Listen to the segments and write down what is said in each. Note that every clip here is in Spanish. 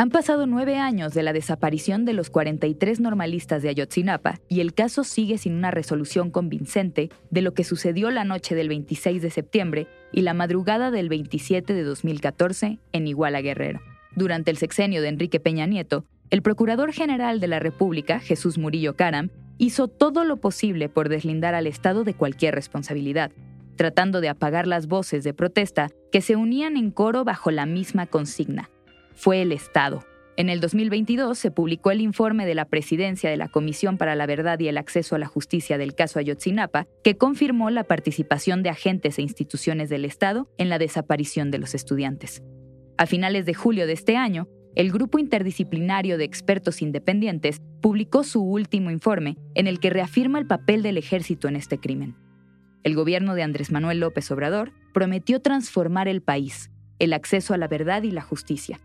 Han pasado nueve años de la desaparición de los 43 normalistas de Ayotzinapa y el caso sigue sin una resolución convincente de lo que sucedió la noche del 26 de septiembre y la madrugada del 27 de 2014 en Iguala Guerrero. Durante el sexenio de Enrique Peña Nieto, el Procurador General de la República, Jesús Murillo Caram, hizo todo lo posible por deslindar al Estado de cualquier responsabilidad, tratando de apagar las voces de protesta que se unían en coro bajo la misma consigna. Fue el Estado. En el 2022 se publicó el informe de la presidencia de la Comisión para la Verdad y el Acceso a la Justicia del caso Ayotzinapa, que confirmó la participación de agentes e instituciones del Estado en la desaparición de los estudiantes. A finales de julio de este año, el Grupo Interdisciplinario de Expertos Independientes publicó su último informe en el que reafirma el papel del ejército en este crimen. El gobierno de Andrés Manuel López Obrador prometió transformar el país, el acceso a la verdad y la justicia.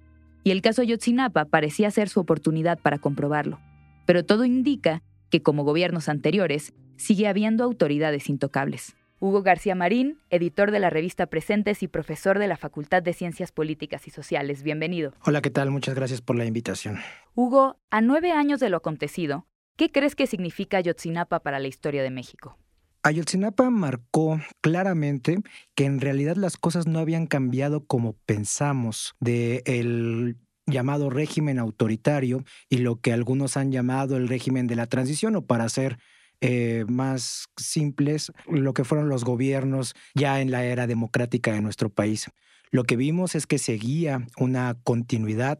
Y el caso Ayotzinapa parecía ser su oportunidad para comprobarlo. Pero todo indica que, como gobiernos anteriores, sigue habiendo autoridades intocables. Hugo García Marín, editor de la revista Presentes y profesor de la Facultad de Ciencias Políticas y Sociales. Bienvenido. Hola, ¿qué tal? Muchas gracias por la invitación. Hugo, a nueve años de lo acontecido, ¿qué crees que significa Ayotzinapa para la historia de México? Ayotzinapa marcó claramente que en realidad las cosas no habían cambiado como pensamos del llamado régimen autoritario y lo que algunos han llamado el régimen de la transición o para hacer eh, más simples, lo que fueron los gobiernos ya en la era democrática de nuestro país. Lo que vimos es que seguía una continuidad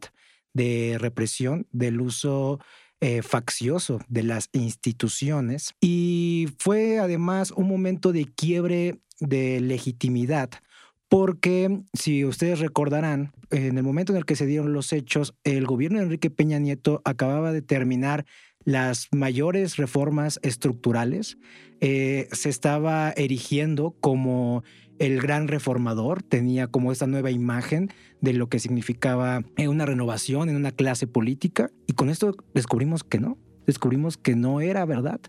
de represión del uso eh, faccioso de las instituciones y fue además un momento de quiebre de legitimidad porque si ustedes recordarán, en el momento en el que se dieron los hechos, el gobierno de Enrique Peña Nieto acababa de terminar las mayores reformas estructurales, eh, se estaba erigiendo como el gran reformador, tenía como esta nueva imagen de lo que significaba eh, una renovación en una clase política y con esto descubrimos que no, descubrimos que no era verdad.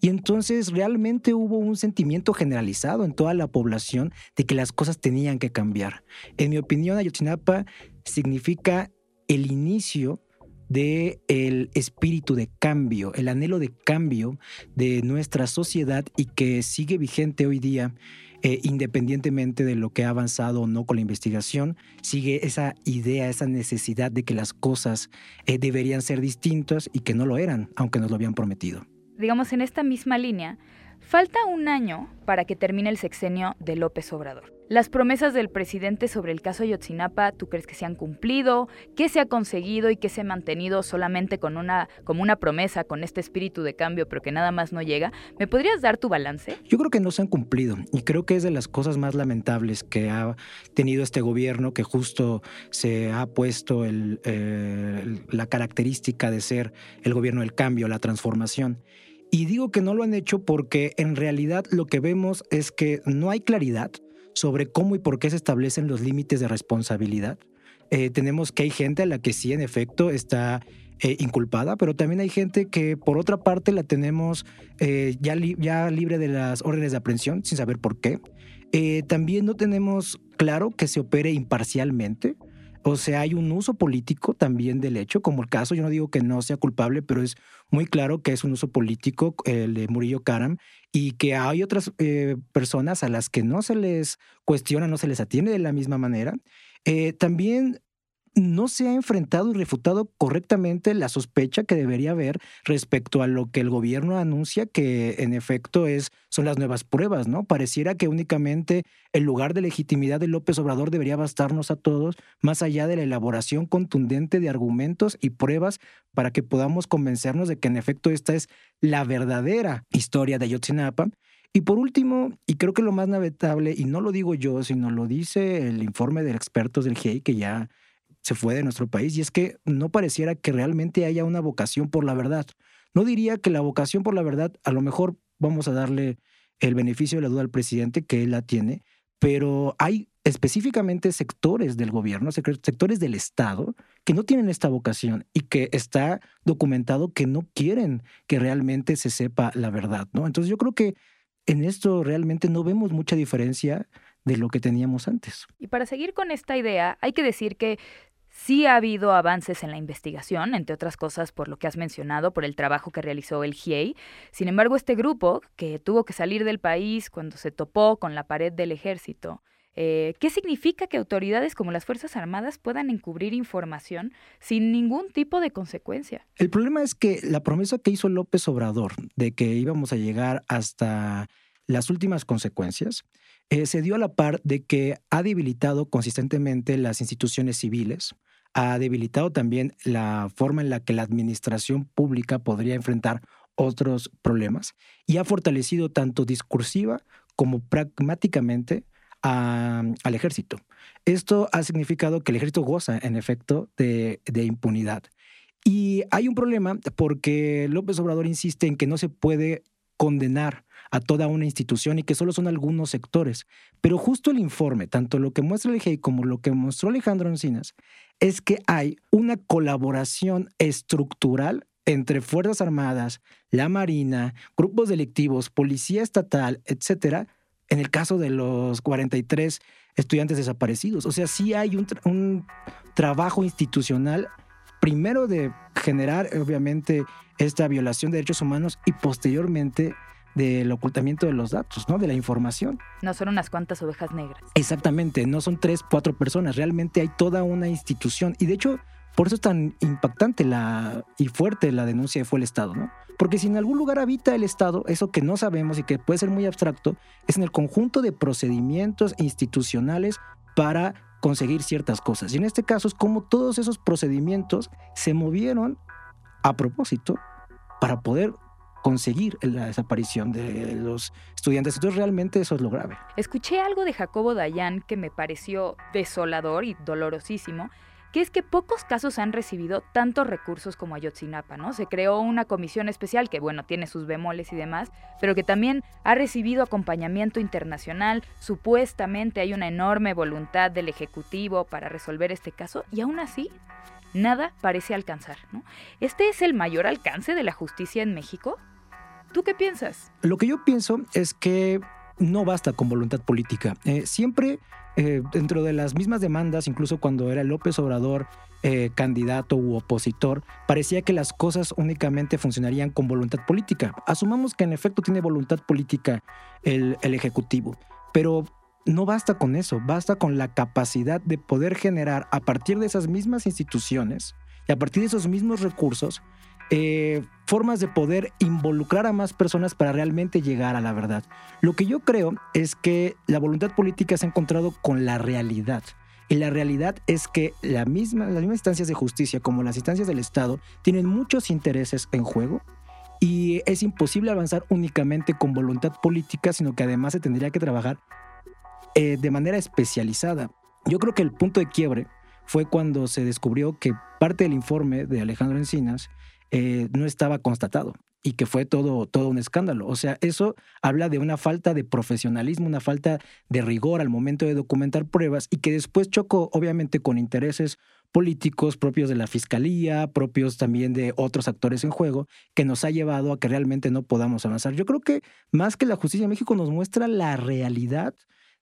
Y entonces realmente hubo un sentimiento generalizado en toda la población de que las cosas tenían que cambiar. En mi opinión, Ayotzinapa significa el inicio de el espíritu de cambio, el anhelo de cambio de nuestra sociedad y que sigue vigente hoy día, eh, independientemente de lo que ha avanzado o no con la investigación, sigue esa idea, esa necesidad de que las cosas eh, deberían ser distintas y que no lo eran, aunque nos lo habían prometido. Digamos, en esta misma línea, falta un año para que termine el sexenio de López Obrador. Las promesas del presidente sobre el caso Ayotzinapa, ¿tú crees que se han cumplido? ¿Qué se ha conseguido y qué se ha mantenido solamente con una, como una promesa, con este espíritu de cambio, pero que nada más no llega? ¿Me podrías dar tu balance? Yo creo que no se han cumplido y creo que es de las cosas más lamentables que ha tenido este gobierno, que justo se ha puesto la característica de ser el gobierno del cambio, la transformación. Y digo que no lo han hecho porque en realidad lo que vemos es que no hay claridad sobre cómo y por qué se establecen los límites de responsabilidad. Eh, tenemos que hay gente a la que sí, en efecto, está eh, inculpada, pero también hay gente que por otra parte la tenemos eh, ya, ya libre de las órdenes de aprehensión sin saber por qué. también no tenemos claro que se opere imparcialmente. O sea, hay un uso político también del hecho, como el caso, yo no digo que no sea culpable, pero es muy claro que es un uso político el de Murillo Karam y que hay otras eh, personas a las que no se les cuestiona, no se les atiende de la misma manera. Eh, también no se ha enfrentado y refutado correctamente la sospecha que debería haber respecto a lo que el gobierno anuncia que en efecto es, son las nuevas pruebas, ¿no? Pareciera que únicamente el lugar de legitimidad de López Obrador debería bastarnos a todos, más allá de la elaboración contundente de argumentos y pruebas para que podamos convencernos de que en efecto esta es la verdadera historia de Ayotzinapa. Y por último, y creo que lo más navegable, y no lo digo yo, sino lo dice el informe de expertos del GIEI, que ya se fue de nuestro país y es que no pareciera que realmente haya una vocación por la verdad. No diría que la vocación por la verdad, a lo mejor vamos a darle el beneficio de la duda al presidente, que él la tiene, pero hay específicamente sectores del gobierno, sectores del Estado, que no tienen esta vocación y que está documentado que no quieren que realmente se sepa la verdad, ¿no? Entonces yo creo que en esto realmente no vemos mucha diferencia de lo que teníamos antes. Y para seguir con esta idea, hay que decir que Sí ha habido avances en la investigación, entre otras cosas por lo que has mencionado, por el trabajo que realizó el GIEI. Sin embargo, este grupo, que tuvo que salir del país cuando se topó con la pared del ejército, eh, ¿qué significa que autoridades como las Fuerzas Armadas puedan encubrir información sin ningún tipo de consecuencia? El problema es que la promesa que hizo López Obrador de que íbamos a llegar hasta las últimas consecuencias, eh, se dio a la par de que ha debilitado consistentemente las instituciones civiles, ha debilitado también la forma en la que la administración pública podría enfrentar otros problemas y ha fortalecido tanto discursiva como pragmáticamente al ejército. Esto ha significado que el ejército goza, en efecto, de, de impunidad. Y hay un problema porque López Obrador insiste en que no se puede condenar a toda una institución y que solo son algunos sectores. Pero justo el informe, tanto lo que muestra el GEI como lo que mostró Alejandro Encinas, es que hay una colaboración estructural entre Fuerzas Armadas, la Marina, grupos delictivos, Policía Estatal, etcétera, en el caso de los 43 estudiantes desaparecidos. O sea, sí hay un, un trabajo institucional, primero de generar, obviamente, esta violación de derechos humanos y posteriormente del ocultamiento de los datos, ¿no? De la información. No son unas cuantas ovejas negras. Exactamente, no son tres, cuatro personas, realmente hay toda una institución. Y de hecho, por eso es tan impactante la, y fuerte la denuncia de fue el Estado, ¿no? Porque si en algún lugar habita el Estado, eso que no sabemos y que puede ser muy abstracto, es en el conjunto de procedimientos institucionales para conseguir ciertas cosas. Y en este caso es como todos esos procedimientos se movieron a propósito para poder conseguir la desaparición de los estudiantes. Entonces realmente eso es lo grave. Escuché algo de Jacobo Dayan que me pareció desolador y dolorosísimo, que es que pocos casos han recibido tantos recursos como Ayotzinapa, ¿no? Se creó una comisión especial que, bueno, tiene sus bemoles y demás, pero que también ha recibido acompañamiento internacional. Supuestamente hay una enorme voluntad del Ejecutivo para resolver este caso y aún así nada parece alcanzar, ¿no? ¿Este es el mayor alcance de la justicia en México? ¿Tú qué piensas? Lo que yo pienso es que no basta con voluntad política. Eh, siempre eh, dentro de las mismas demandas, incluso cuando era López Obrador eh, candidato u opositor, parecía que las cosas únicamente funcionarían con voluntad política. Asumamos que en efecto tiene voluntad política el, el Ejecutivo, pero no basta con eso, basta con la capacidad de poder generar a partir de esas mismas instituciones y a partir de esos mismos recursos eh, formas de poder involucrar a más personas para realmente llegar a la verdad. Lo que yo creo es que la voluntad política se ha encontrado con la realidad. Y la realidad es que la misma, las mismas instancias de justicia como las instancias del Estado tienen muchos intereses en juego y es imposible avanzar únicamente con voluntad política, sino que además se tendría que trabajar eh, de manera especializada. Yo creo que el punto de quiebre fue cuando se descubrió que parte del informe de Alejandro Encinas eh, no estaba constatado y que fue todo, todo un escándalo. O sea, eso habla de una falta de profesionalismo, una falta de rigor al momento de documentar pruebas y que después chocó obviamente con intereses políticos propios de la fiscalía, propios también de otros actores en juego, que nos ha llevado a que realmente no podamos avanzar. Yo creo que más que la justicia en México nos muestra la realidad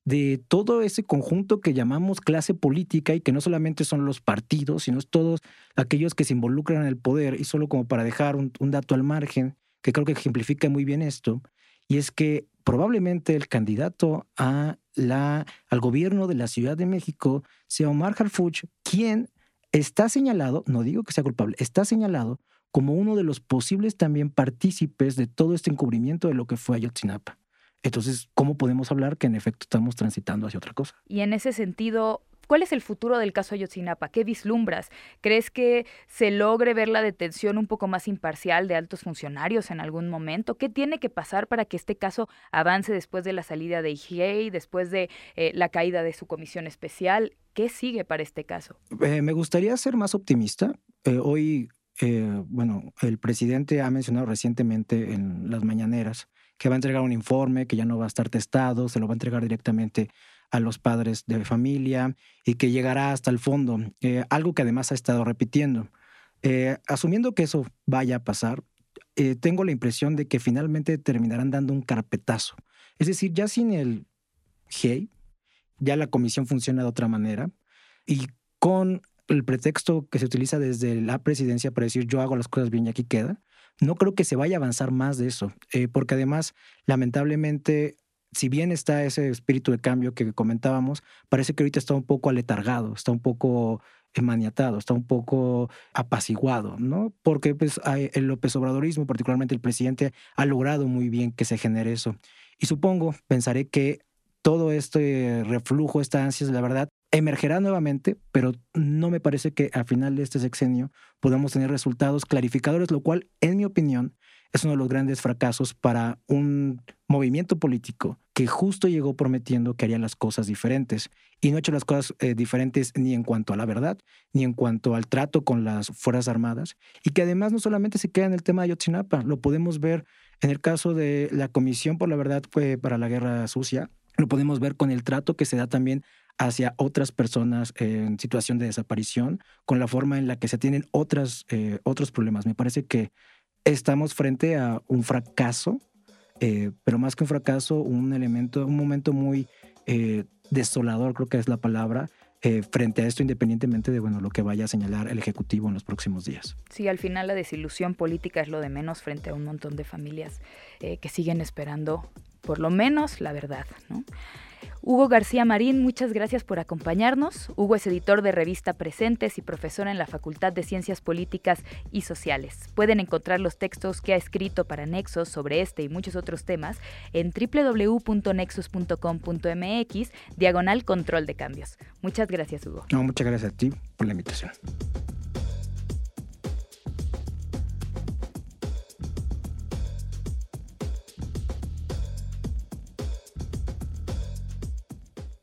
de todo ese conjunto que llamamos clase política y que no solamente son los partidos, sino todos aquellos que se involucran en el poder. Y solo como para dejar un, dato al margen, que creo que ejemplifica muy bien esto, y es que probablemente el candidato a la, al gobierno de la Ciudad de México sea Omar Harfuch, quien está señalado, no digo que sea culpable, está señalado como uno de los posibles también partícipes de todo este encubrimiento de lo que fue Ayotzinapa. Entonces, ¿cómo podemos hablar que en efecto estamos transitando hacia otra cosa? Y en ese sentido, ¿Cuál es el futuro del caso Ayotzinapa? ¿Qué vislumbras? ¿Crees que se logre ver la detención un poco más imparcial de altos funcionarios en algún momento? ¿Qué tiene que pasar para que este caso avance después de la salida de IGA, después de eh, la caída de su comisión especial? ¿Qué sigue para este caso? Eh, me gustaría ser más optimista. Eh, hoy, bueno, el presidente ha mencionado recientemente en las mañaneras que va a entregar un informe, que ya no va a estar testado, se lo va a entregar directamente a los padres de familia y que llegará hasta el fondo, eh, algo que además ha estado repitiendo. Eh, asumiendo que eso vaya a pasar, eh, tengo la impresión de que finalmente terminarán dando un carpetazo. Es decir, ya sin el GEI, ya la comisión funciona de otra manera y con el pretexto que se utiliza desde la presidencia para decir yo hago las cosas bien y aquí queda, no creo que se vaya a avanzar más de eso, porque además, lamentablemente, si bien está ese espíritu de cambio que comentábamos, parece que ahorita está un poco aletargado, está un poco maniatado, está un poco apaciguado, ¿no? Porque pues, el López Obradorismo, particularmente el presidente, ha logrado muy bien que se genere eso. Y supongo, pensaré que todo este reflujo, esta ansias, la verdad, emergerá nuevamente, pero no me parece que al final de este sexenio podamos tener resultados clarificadores, lo cual, en mi opinión, es uno de los grandes fracasos para un movimiento político que justo llegó prometiendo que haría las cosas diferentes. Y no ha hecho las cosas eh, diferentes ni en cuanto a la verdad, ni en cuanto al trato con las Fuerzas Armadas y que además no solamente se queda en el tema de Ayotzinapa, lo podemos ver en el caso de la Comisión por la Verdad fue para la Guerra Sucia, lo podemos ver con el trato que se da también hacia otras personas en situación de desaparición, con la forma en la que se tienen otras, eh, otros problemas. Me parece que estamos frente a un fracaso, eh, pero más que un fracaso, un elemento, un momento muy eh, desolador, creo que es la palabra, frente a esto, independientemente de bueno, lo que vaya a señalar el Ejecutivo en los próximos días. Sí, al final la desilusión política es lo de menos frente a un montón de familias que siguen esperando por lo menos la verdad. ¿no? Hugo García Marín, muchas gracias por acompañarnos. Hugo es editor de revista Presentes y profesor en la Facultad de Ciencias Políticas y Sociales. Pueden encontrar los textos que ha escrito para Nexos sobre este y muchos otros temas en www.nexos.com.mx, diagonal control de cambios. Muchas gracias, Hugo. No, muchas gracias a ti por la invitación.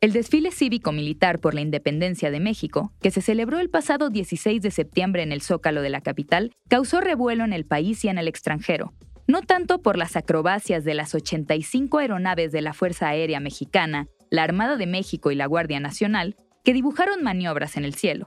El desfile cívico-militar por la independencia de México, que se celebró el pasado 16 de septiembre en el Zócalo de la capital, causó revuelo en el país y en el extranjero, no tanto por las acrobacias de las 85 aeronaves de la Fuerza Aérea Mexicana, la Armada de México y la Guardia Nacional, que dibujaron maniobras en el cielo.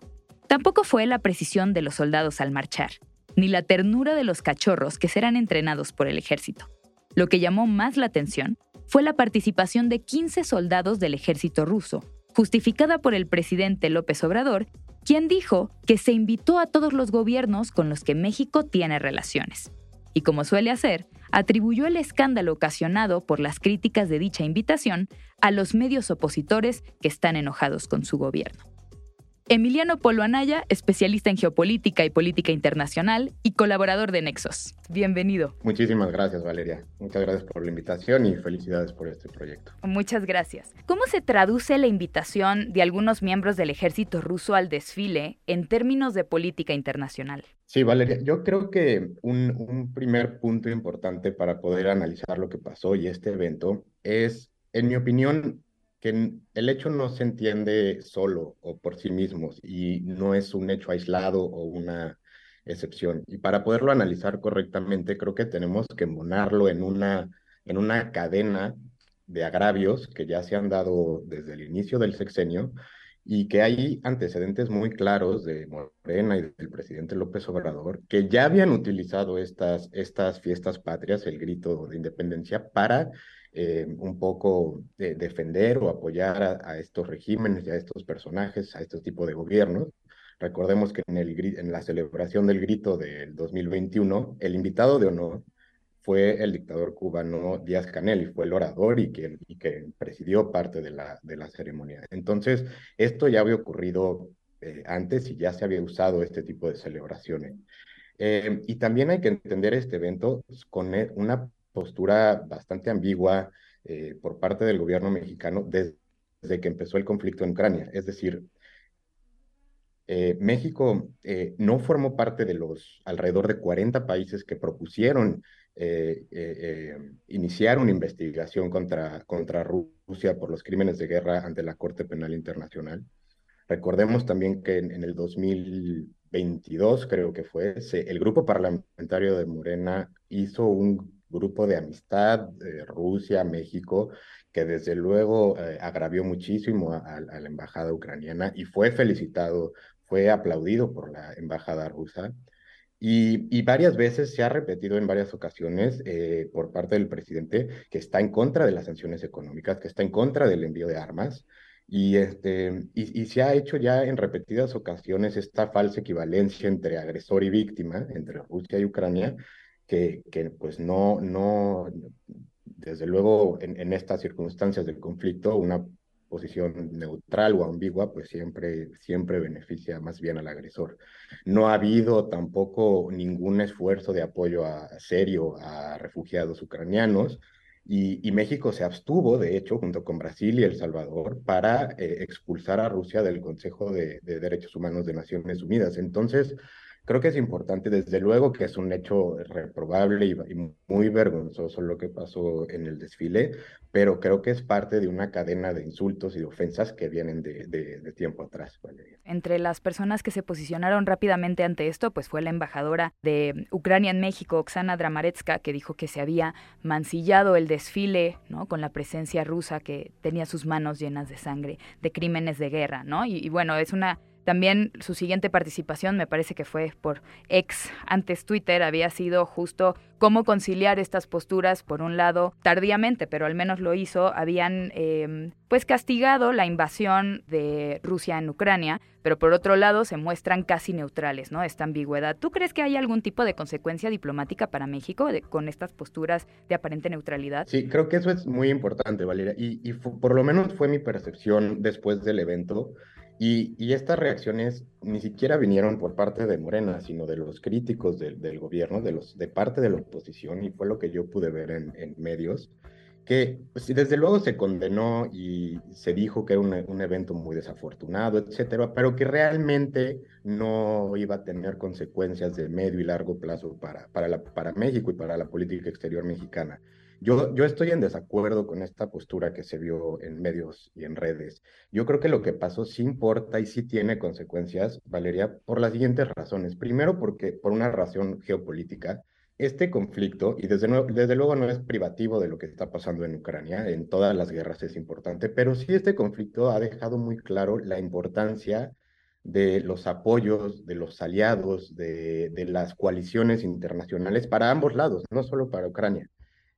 Tampoco fue la precisión de los soldados al marchar, ni la ternura de los cachorros que serán entrenados por el ejército. Lo que llamó más la atención fue la participación de 15 soldados del ejército ruso, justificada por el presidente López Obrador, quien dijo que se invitó a todos los gobiernos con los que México tiene relaciones. Y como suele hacer, atribuyó el escándalo ocasionado por las críticas de dicha invitación a los medios opositores que están enojados con su gobierno. Emiliano Polo Anaya, especialista en geopolítica y política internacional y colaborador de Nexos. Bienvenido. Muchísimas gracias, Valeria. Muchas gracias por la invitación y felicidades por este proyecto. Muchas gracias. ¿Cómo se traduce la invitación de algunos miembros del ejército ruso al desfile en términos de política internacional? Sí, Valeria, yo creo que un, un primer punto importante para poder analizar lo que pasó y este evento es, en mi opinión, que el hecho no se entiende solo o por sí mismo y no es un hecho aislado o una excepción. Y para poderlo analizar correctamente, creo que tenemos que monarlo en una, en una cadena de agravios que ya se han dado desde el inicio del sexenio y que hay antecedentes muy claros de Morena y del presidente López Obrador que ya habían utilizado estas, estas fiestas patrias, el grito de independencia, para eh, un poco de defender o apoyar a, estos regímenes y a estos personajes, a este tipo de gobiernos. Recordemos que en, el, en la celebración del grito del 2021, el invitado de honor fue el dictador cubano Díaz Canel y fue el orador y que, y que presidió parte de la, de la ceremonia. Entonces, esto ya había ocurrido eh, antes y ya se había usado este tipo de celebraciones. Eh, y también hay que entender este evento con una postura bastante ambigua eh, por parte del gobierno mexicano desde, que empezó el conflicto en Ucrania. Es decir, eh, México eh, no formó parte de los alrededor de 40 países que propusieron iniciar una investigación contra, contra Rusia por los crímenes de guerra ante la Corte Penal Internacional. Recordemos también que en, el 2022, creo que fue, el grupo parlamentario de Morena hizo un grupo de amistad Rusia-México que desde luego eh, agravió muchísimo a, la embajada ucraniana y fue felicitado, fue aplaudido por la embajada rusa. Y, varias veces se ha repetido en varias ocasiones eh, por parte del presidente que está en contra de las sanciones económicas, que está en contra del envío de armas. Y, este, y, se ha hecho ya en repetidas ocasiones esta falsa equivalencia entre agresor y víctima, entre Rusia y Ucrania, que, pues no, no, desde luego, en, estas circunstancias del conflicto, una posición neutral o ambigua, pues siempre, siempre beneficia más bien al agresor. No ha habido tampoco ningún esfuerzo de apoyo a, serio a refugiados ucranianos. Y, México se abstuvo, de hecho, junto con Brasil y El Salvador, para eh, expulsar a Rusia del Consejo de Derechos Humanos de Naciones Unidas. Entonces, Creo que es importante, desde luego que es un hecho reprobable y, muy vergonzoso lo que pasó en el desfile, pero creo que es parte de una cadena de insultos y de ofensas que vienen de, de, tiempo atrás. Entre las personas que se posicionaron rápidamente ante esto, pues fue la embajadora de Ucrania en México, Oksana Dramaretska, que dijo que se había mancillado el desfile, ¿no? Con la presencia rusa que tenía sus manos llenas de sangre, de crímenes de guerra, ¿no? y bueno, es una también su siguiente participación, me parece que fue por ex, antes Twitter, había sido justo cómo conciliar estas posturas, por un lado, tardíamente, pero al menos lo hizo, habían em, pues castigado la invasión de Rusia en Ucrania, pero por otro lado se muestran casi neutrales, ¿no? Esta ambigüedad. ¿Tú crees que hay algún tipo de consecuencia diplomática para México con estas posturas de aparente neutralidad? Sí, creo que eso es muy importante, Valeria, y, por lo menos fue mi percepción después del evento. Y, estas reacciones ni siquiera vinieron por parte de Morena, sino de los críticos del gobierno, de, los, parte de la oposición, y fue lo que yo pude ver en, medios, que pues, desde luego se condenó y se dijo que era un, evento muy desafortunado, etcétera, pero que realmente no iba a tener consecuencias de medio y largo plazo para, para, la, para México y para la política exterior mexicana. Yo, estoy en desacuerdo con esta postura que se vio en medios y en redes. Yo creo que lo que pasó sí importa y sí tiene consecuencias, Valeria, por las siguientes razones. Primero, porque por una razón geopolítica, este conflicto, y desde, desde luego no es privativo de lo que está pasando en Ucrania, en todas las guerras es importante, pero sí este conflicto ha dejado muy claro la importancia de los apoyos, de los aliados, de, de las coaliciones internacionales para ambos lados, no solo para Ucrania.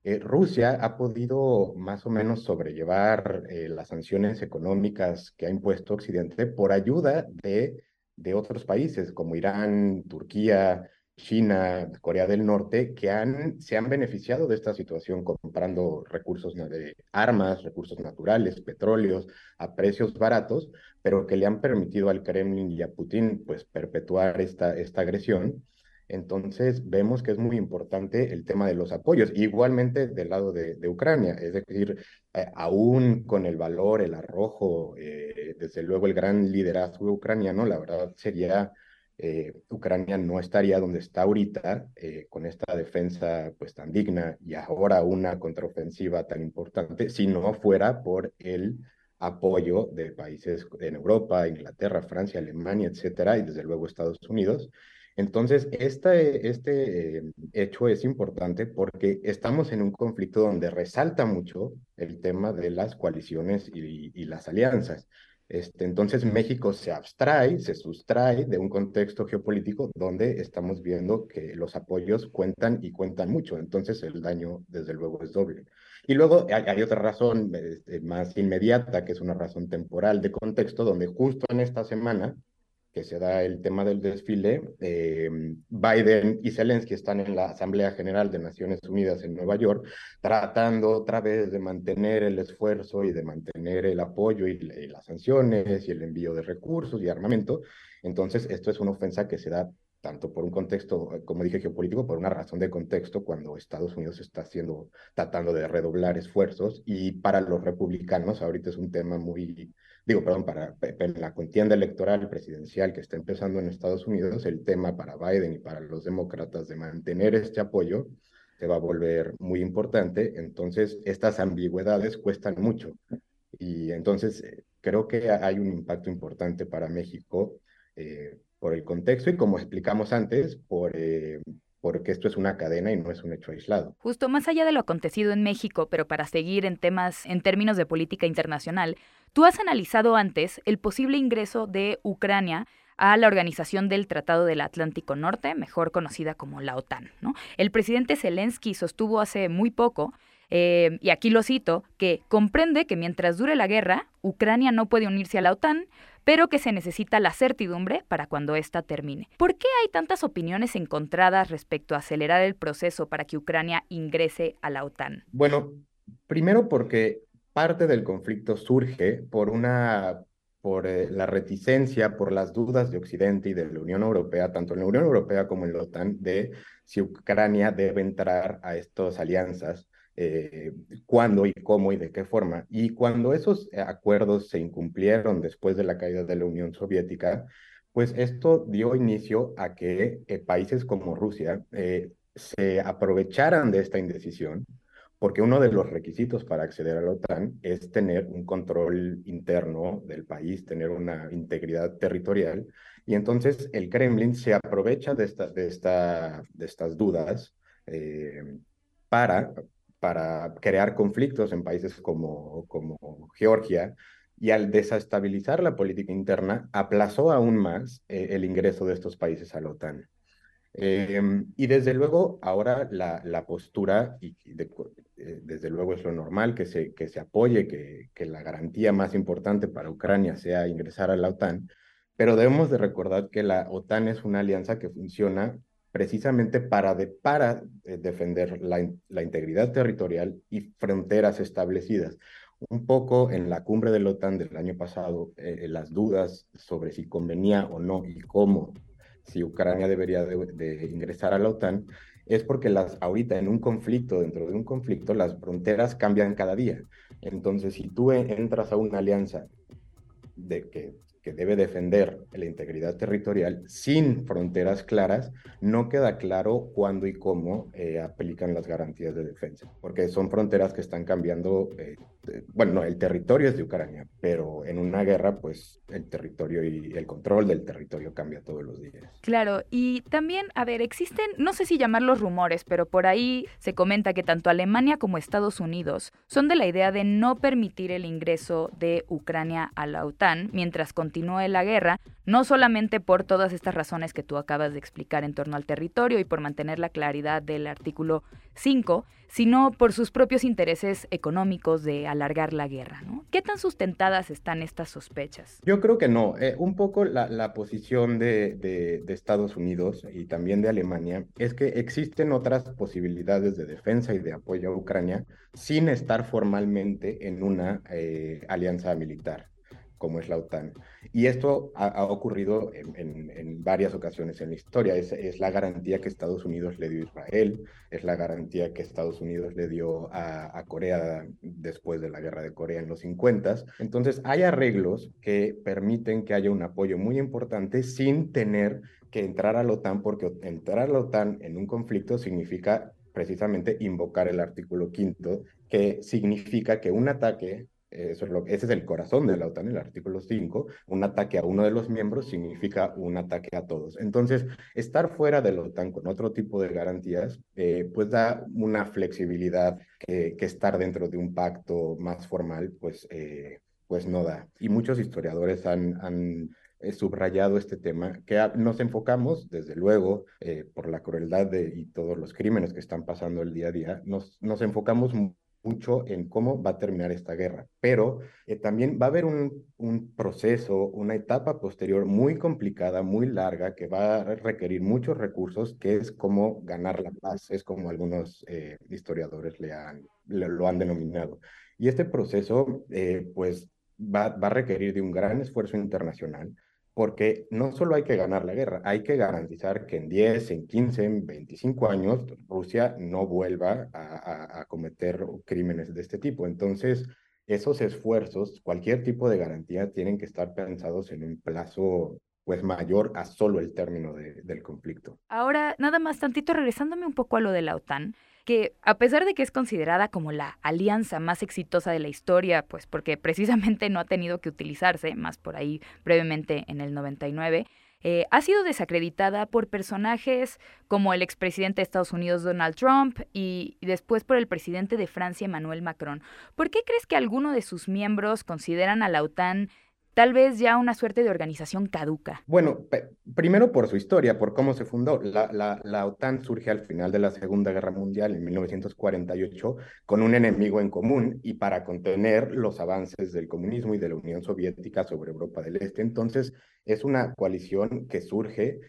Eh, Rusia ha podido más o menos sobrellevar eh, las sanciones económicas que ha impuesto Occidente por ayuda de, de otros países como Irán, Turquía, China, Corea del Norte, que han, se han beneficiado de esta situación comprando recursos de armas, recursos naturales, petróleos a precios baratos, pero que le han permitido al Kremlin y a Putin pues perpetuar esta, esta agresión entonces vemos que es muy importante el tema de los apoyos, igualmente del lado de, Ucrania, es decir, eh, aún con el valor, el arrojo, eh, desde luego el gran liderazgo ucraniano, la verdad sería, eh, Ucrania no estaría donde está ahorita con esta defensa pues tan digna y ahora una contraofensiva tan importante, si no fuera por el apoyo de países en Europa, Inglaterra, Francia, Alemania, etcétera, y desde luego Estados Unidos, entonces, este, este hecho es importante porque estamos en un conflicto donde resalta mucho el tema de las coaliciones y, las alianzas. Este, entonces, México se abstrae, se sustrae de un contexto geopolítico donde estamos viendo que los apoyos cuentan y cuentan mucho. Entonces, el daño, desde luego, es doble. Y luego hay, hay otra razón este, más inmediata, que es una razón temporal de contexto, donde justo en esta semana que se da el tema del desfile, eh, Biden y Zelensky están en la Asamblea General de Naciones Unidas en Nueva York, tratando otra vez de mantener el esfuerzo y de mantener el apoyo y, las sanciones y el envío de recursos y armamento. Entonces, esto es una ofensa que se da tanto por un contexto, como dije, geopolítico, por una razón de contexto, cuando Estados Unidos está haciendo, tratando de redoblar esfuerzos, y para los republicanos ahorita es un tema muy, digo, perdón, para, la contienda electoral presidencial que está empezando en Estados Unidos, el tema para Biden y para los demócratas de mantener este apoyo se va a volver muy importante. Entonces, estas ambigüedades cuestan mucho. Y entonces, eh, creo que hay un impacto importante para México eh, por el contexto y como explicamos antes, por, eh, porque esto es una cadena y no es un hecho aislado. Justo más allá de lo acontecido en México, pero para seguir en temas en términos de política internacional, tú has analizado antes el posible ingreso de Ucrania a la Organización del Tratado del Atlántico Norte, mejor conocida como la OTAN. ¿no? El presidente Zelensky sostuvo hace muy poco eh, y aquí lo cito, que comprende que mientras dure la guerra, Ucrania no puede unirse a la OTAN, pero que se necesita la certidumbre para cuando ésta termine. ¿Por qué hay tantas opiniones encontradas respecto a acelerar el proceso para que Ucrania ingrese a la OTAN? Bueno, primero porque parte del conflicto surge por una por eh, la reticencia, por las dudas de Occidente y de la Unión Europea, tanto en la Unión Europea como en la OTAN, de si Ucrania debe entrar a estas alianzas eh, cuándo y cómo y de qué forma. Y cuando esos acuerdos se incumplieron después de la caída de la Unión Soviética, pues esto dio inicio a que eh, países como Rusia eh, se aprovecharan de esta indecisión, porque uno de los requisitos para acceder a la OTAN es tener un control interno del país, tener una integridad territorial, y entonces el Kremlin se aprovecha de, esta, de, esta, de estas dudas para para crear conflictos en países como, Georgia y al desestabilizar la política interna aplazó aún más eh, el ingreso de estos países a la OTAN. Em, y desde luego ahora la, la postura, y eh, desde luego es lo normal que se, que se apoye, que, que la garantía más importante para Ucrania sea ingresar a la OTAN, pero debemos de recordar que la OTAN es una alianza que funciona precisamente para, para eh, defender la, la, integridad territorial y fronteras establecidas. Un poco en la cumbre de la OTAN del año pasado, eh, las dudas sobre si convenía o no y cómo, si Ucrania debería de, ingresar a la OTAN, es porque las, ahorita en un conflicto, dentro de un conflicto, las fronteras cambian cada día. Entonces, si tú entras a una alianza de que que debe defender la integridad territorial sin fronteras claras, no queda claro cuándo y cómo eh, aplican las garantías de defensa, porque son fronteras que están cambiando, eh, bueno, no, el territorio es de Ucrania, pero en una guerra, pues el territorio y el control del territorio cambia todos los días. Claro, y también, a ver, existen, no sé si llamarlos rumores, pero por ahí se comenta que tanto Alemania como Estados Unidos son de la idea de no permitir el ingreso de Ucrania a la OTAN mientras con continúe la guerra, no solamente por todas estas razones que tú acabas de explicar en torno al territorio y por mantener la claridad del artículo 5, sino por sus propios intereses económicos de alargar la guerra. ¿no? ¿Qué tan sustentadas están estas sospechas? Yo creo que no. Eh, un poco la, posición de, de, Estados Unidos y también de Alemania es que existen otras posibilidades de defensa y de apoyo a Ucrania sin estar formalmente en una eh, alianza militar como es la OTAN. Y esto ha, ocurrido en, varias ocasiones en la historia. Es, la garantía que Estados Unidos le dio a Israel, es la garantía que Estados Unidos le dio a, Corea después de la guerra de Corea en los 50. Entonces, hay arreglos que permiten que haya un apoyo muy importante sin tener que entrar a la OTAN, porque entrar a la OTAN en un conflicto significa precisamente invocar el artículo quinto, que significa que un ataque ese es el corazón de la OTAN, el artículo 5. Un ataque a uno de los miembros significa un ataque a todos. Entonces, estar fuera de la OTAN con otro tipo de garantías, eh, pues da una flexibilidad que, que, estar dentro de un pacto más formal, pues, eh, pues no da. Y muchos historiadores han, han eh, subrayado este tema, que nos enfocamos, desde luego, por la crueldad de, y todos los crímenes que están pasando el día a día, nos, nos enfocamos mucho en cómo va a terminar esta guerra, pero eh, también va a haber un, proceso, una etapa posterior muy complicada, muy larga, que va a requerir muchos recursos, que es como ganar la paz, es como algunos eh, historiadores le han, lo han denominado. Y este proceso, eh, pues, va, va a requerir de un gran esfuerzo internacional, porque no solo hay que ganar la guerra, hay que garantizar que en 10, en 15, en 25 años Rusia no vuelva a, cometer crímenes de este tipo. Entonces, esos esfuerzos, cualquier tipo de garantía, tienen que estar pensados en un plazo pues mayor a solo el término del conflicto. Ahora, nada más tantito regresándome un poco a lo de la OTAN, que a pesar de que es considerada como la alianza más exitosa de la historia, pues porque precisamente no ha tenido que utilizarse, más por ahí brevemente en el 99, eh, ha sido desacreditada por personajes como el expresidente de Estados Unidos Donald Trump y, después por el presidente de Francia Emmanuel Macron. ¿Por qué crees que alguno de sus miembros consideran a la OTAN tal vez ya una suerte de organización caduca. Bueno, primero por su historia, por cómo se fundó. La, la, la, OTAN surge al final de la Segunda Guerra Mundial en 1948 con un enemigo en común y para contener los avances del comunismo y de la Unión Soviética sobre Europa del Este. Entonces, es una coalición que surge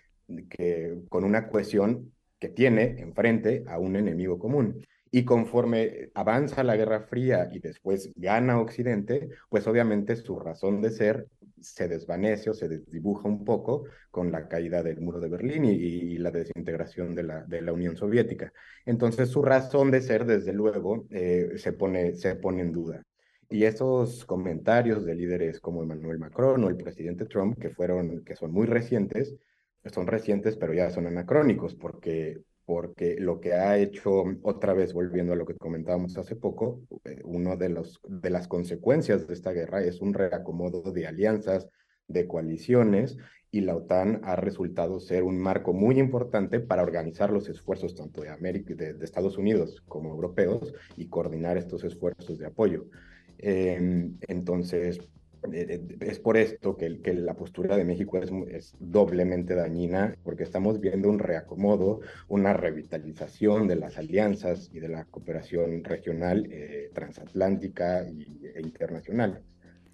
que, con una cohesión que tiene enfrente a un enemigo común. Y conforme avanza la Guerra Fría y después gana Occidente, pues obviamente su razón de ser se desvanece o se desdibuja un poco con la caída del muro de Berlín y, la desintegración de la, de la, Unión Soviética. Entonces su razón de ser, desde luego, eh, se, pone, se pone en duda. Y esos comentarios de líderes como Emmanuel Macron o el presidente Trump, que, fueron, que son muy recientes, son recientes, pero ya son anacrónicos, porque porque lo que ha hecho, otra vez volviendo a lo que comentábamos hace poco, eh, una de, de las consecuencias de esta guerra es un reacomodo de alianzas, de coaliciones, y la OTAN ha resultado ser un marco muy importante para organizar los esfuerzos tanto de, América, de, Estados Unidos como europeos y coordinar estos esfuerzos de apoyo. Em, entonces, es por esto que, la postura de México es, doblemente dañina, porque estamos viendo un reacomodo, una revitalización de las alianzas y de la cooperación regional, eh, transatlántica e internacional.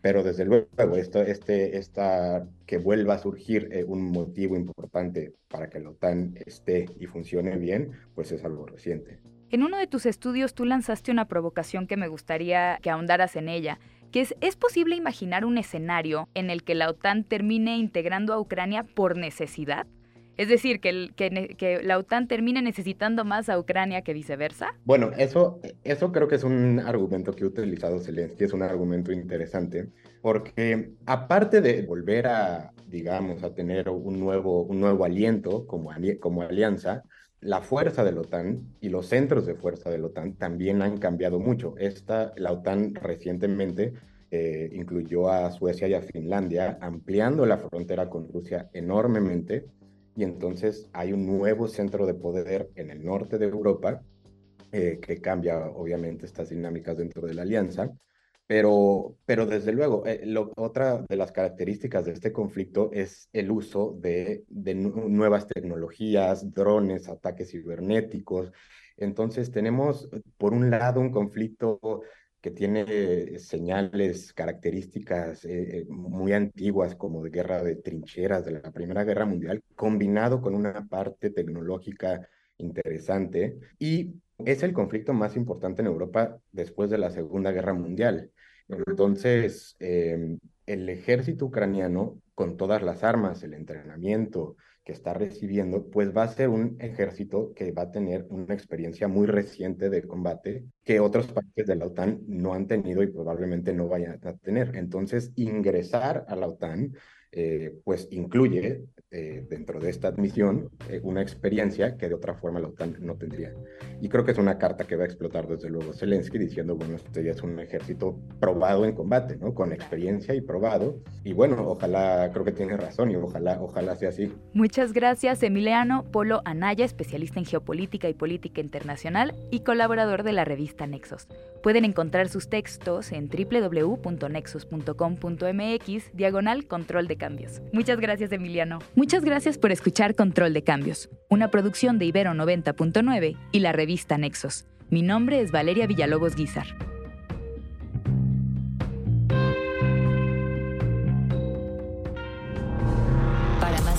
Pero desde luego, esto, este, esta, que vuelva a surgir eh, un motivo importante para que la OTAN esté y funcione bien, pues es algo reciente. En uno de tus estudios tú lanzaste una provocación que me gustaría que ahondaras en ella que es, ¿es posible imaginar un escenario en el que la OTAN termine integrando a Ucrania por necesidad? Es decir, que, la OTAN termine necesitando más a Ucrania que viceversa. Bueno, eso, eso creo que es un argumento que ha utilizado Zelensky, es un argumento interesante, porque aparte de volver a, digamos, a tener un nuevo, un nuevo aliento como, como alianza, la fuerza de la OTAN y los centros de fuerza de la OTAN también han cambiado mucho. Esta, la OTAN recientemente eh, incluyó a Suecia y a Finlandia, ampliando la frontera con Rusia enormemente. Y entonces hay un nuevo centro de poder en el norte de Europa eh, que cambia obviamente estas dinámicas dentro de la alianza. Pero, pero desde luego, eh, otra de las características de este conflicto es el uso de, nuevas tecnologías, drones, ataques cibernéticos. Entonces tenemos, por un lado, un conflicto que tiene señales, características eh, eh, muy antiguas como de guerra de trincheras de la Primera Guerra Mundial, combinado con una parte tecnológica interesante y es el conflicto más importante en Europa después de la Segunda Guerra Mundial. Entonces, em, el ejército ucraniano, con todas las armas, el entrenamiento que está recibiendo, pues va a ser un ejército que va a tener una experiencia muy reciente de combate que otros países de la OTAN no han tenido y probablemente no vayan a tener. Entonces, ingresar a la OTAN eh, pues incluye eh, dentro de esta admisión eh, una experiencia que de otra forma la OTAN no tendría. Y creo que es una carta que va a explotar desde luego Zelensky diciendo, bueno, este ya es un ejército probado en combate, ¿no? Con experiencia y probado. Y bueno, ojalá, creo que tiene razón y ojalá, ojalá sea así. Muchas gracias, Emiliano Polo Anaya, especialista en geopolítica y política internacional y colaborador de la revista Nexos. Pueden encontrar sus textos en www.nexos.com.mx, diagonal control de cambios. Muchas gracias, Emiliano. Muchas gracias por escuchar Control de Cambios, una producción de Ibero 90.9 y la revista Nexos. Mi nombre es Valeria Villalobos Guizar.